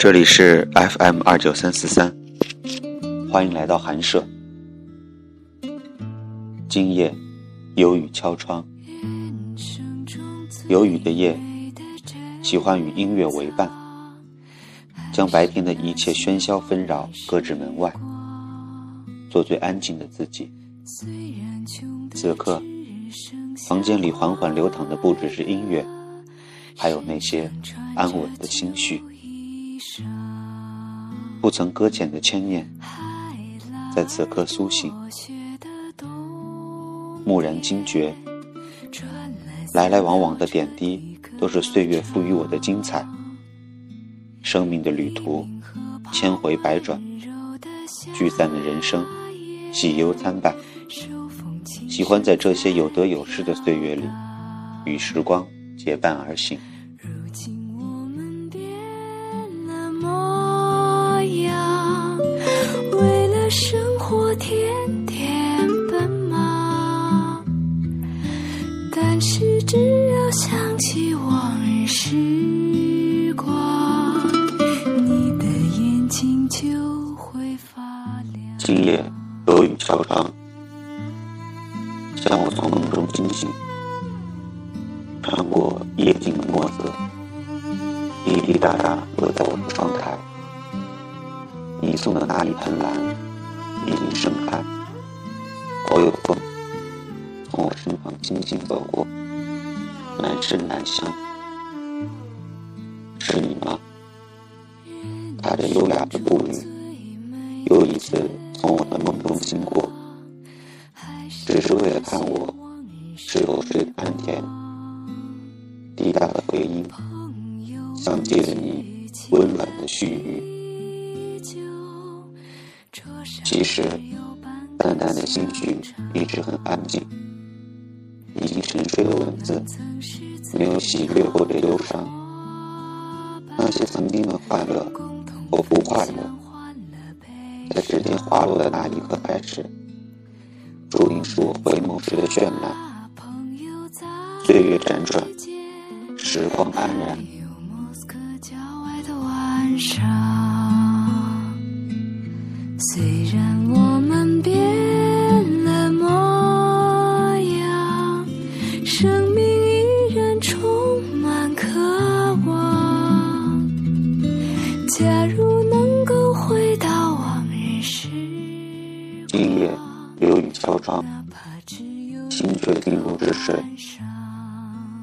这里是 FM 二九三四三，欢迎来到寒舍。今夜有雨敲窗，有雨的夜，喜欢与音乐为伴，将白天的一切喧嚣纷扰搁置门外，做最安静的自己。此刻，房间里缓缓流淌的不只是音乐，还有那些安稳的心绪。不曾搁浅的牵念，在此刻苏醒。蓦然惊觉，来来往往的点滴，都是岁月赋予我的精彩。生命的旅途，千回百转，聚散的人生，喜忧参半。喜欢在这些有得有失的岁月里，与时光结伴而行。但是只要想起往日时光，你的眼睛就会发亮今夜有雨敲窗，将我从梦中惊醒，穿过夜静的墨色，滴滴答答落在我的窗台。你送的那一盆兰已经盛开，轻轻走过，难声难香。是你吗？踏着优雅的步履，又一次。从我的梦中经过，只是为了看我是否睡得安甜。滴答的回音，像借着你温暖的絮语。其实，淡淡的心绪一直很安静，沉睡的文字，没有喜悦或者忧伤。那些曾经的快乐或不快乐。在指尖滑落的那一刻开始，注定是我回眸时的绚烂。岁月辗转，时光安然。虽然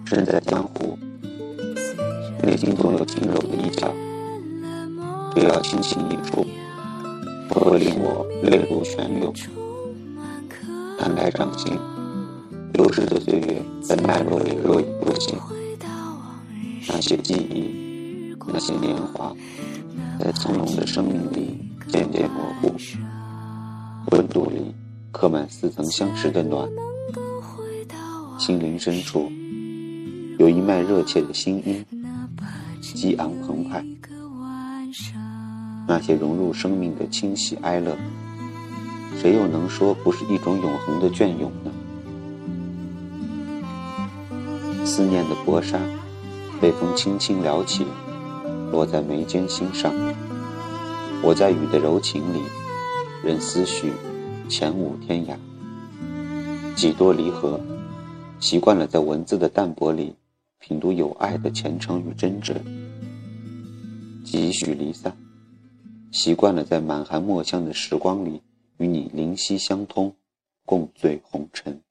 身在江湖，内心总有轻柔的一角，只要轻轻一触，会令我泪如泉涌。摊开掌心，流逝的岁月在脉络里若隐若现。那些记忆，那些年华，在从容的生命里渐渐模糊。温度里刻满似曾相识的暖，心灵深处有一脉热切的心音，激昂澎湃。那些融入生命的清喜哀乐，谁又能说不是一种永恒的隽永呢？思念的薄纱被风轻轻撩起，落在眉间心上。我在雨的柔情里。任思绪前舞天涯，几多离合，习惯了在文字的淡泊里品读有爱的虔诚与真挚；几许离散，习惯了在满含墨香的时光里与你灵犀相通，共醉红尘。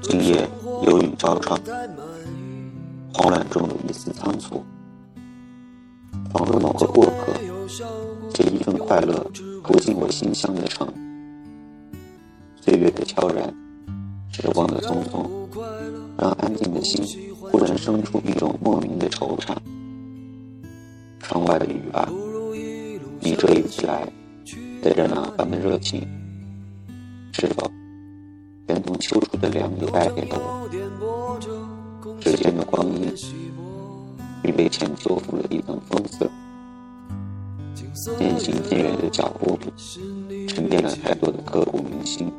今夜有雨敲窗，慌乱中有一丝仓促，仿若某个过客，借一份快乐扑进我心香的城。岁月的悄然，时光的匆匆，让安静的心忽然生出一种莫名的惆怅。窗外的雨啊，你这一次来，带着哪般的热情？是否？连同秋初的凉意带给了我，时间的光阴已被钱修复了一层风色。渐行渐远的脚步里，沉淀了太多的刻骨铭心。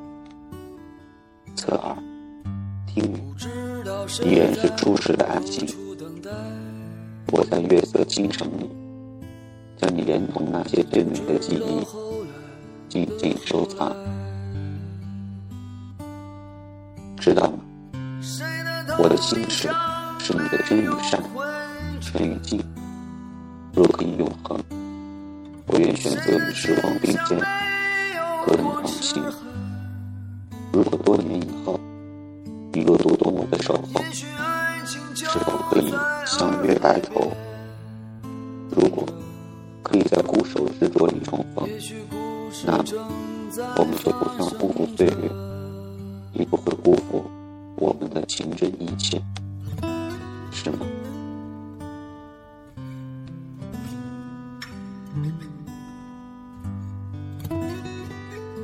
侧耳听雨，依然是初时的安静。我在月色倾城里，将你连同那些最美的记忆静静收藏。知道吗？我的心事是你的真与善，纯与净。若可以永恒，我愿选择与时光并肩，和你同行。如果多年以后，你若读懂我的守候，是否可以相约白头？如果可以在固守执着里重逢，那么我们就不算辜负岁月，你不会辜负我们的情真意切，是吗？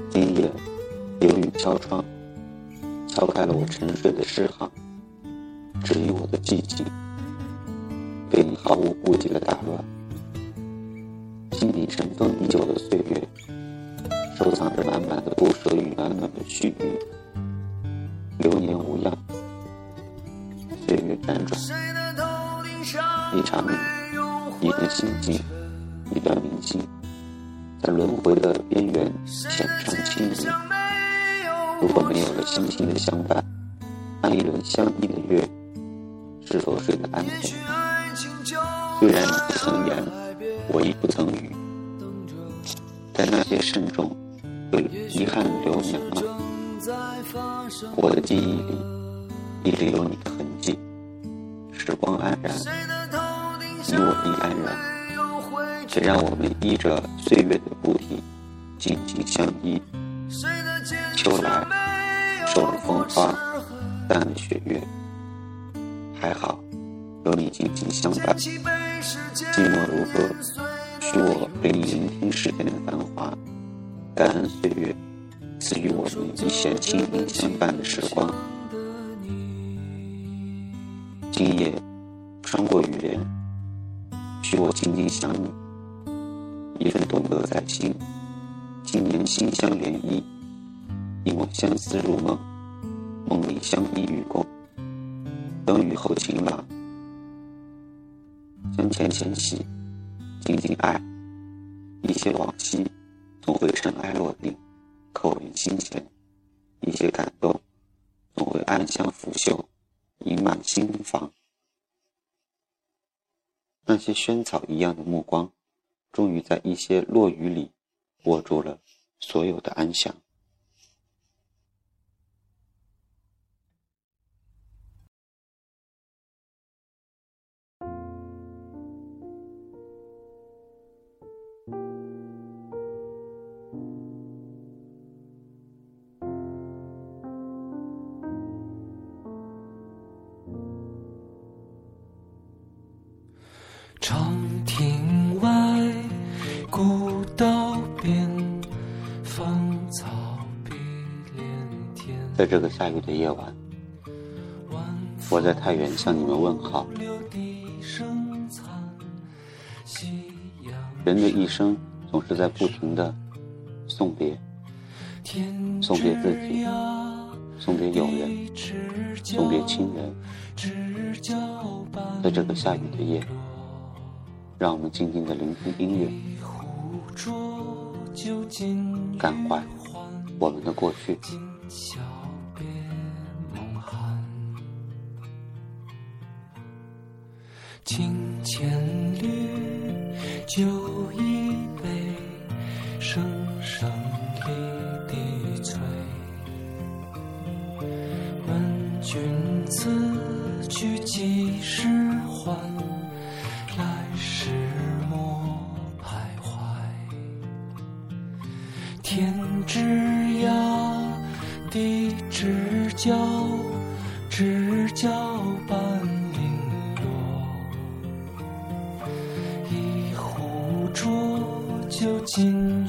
今夜有雨敲窗，敲开了我沉睡的诗行，治愈我的寂静，被你毫无顾忌的打乱。心底尘封已久的岁月，收藏着满满的不舍与暖暖的絮语。流年无恙，岁月辗转，一场雨，一份心境，一段铭心，在轮回的边缘浅唱轻吟。如果没有了星星的相伴，那一轮相依的月，是否睡得安稳？虽然你不曾言，我亦不曾语，在那些慎重，为遗憾流年吗。我的记忆里一直有你的痕迹，时光安然，你我亦黯然，却让我们依着岁月的步体，紧紧相依。秋来，受了风花，淡了雪月，还好有你紧紧相伴。寂寞如歌，许我陪你聆听世间的繁华，感恩岁月。赐予我们一些轻盈相伴的时光。今夜穿过雨帘，许我静静想你，一份懂得在心。今年心相涟漪，令我相思入梦，梦里相依与共。等雨后晴朗，相牵牵系，静静爱。一些往昔总会尘埃落定。心情，一些感动总会暗香拂袖，盈满心房。那些萱草一样的目光，终于在一些落雨里握住了所有的安详。在这个下雨的夜晚，我在太原向你们问好。人的一生总是在不停的送别，送别自己，送别友人，送别亲人。在这个下雨的夜。让我们静静的聆听音乐，感怀我们的过去。清千缕，酒一杯，声声离滴催。问君此去几时还？来时莫徘徊天之涯，地之角，知心。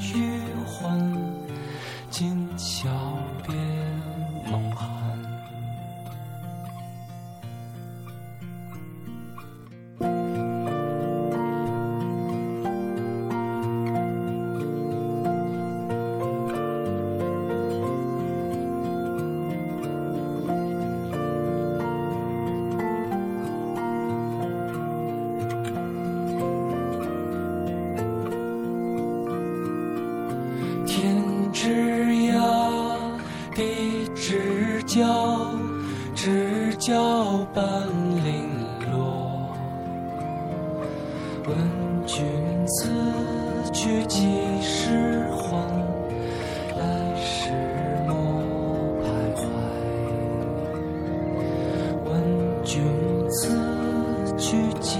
交知交半零落。问君此去几时还？来时莫徘徊问君此去几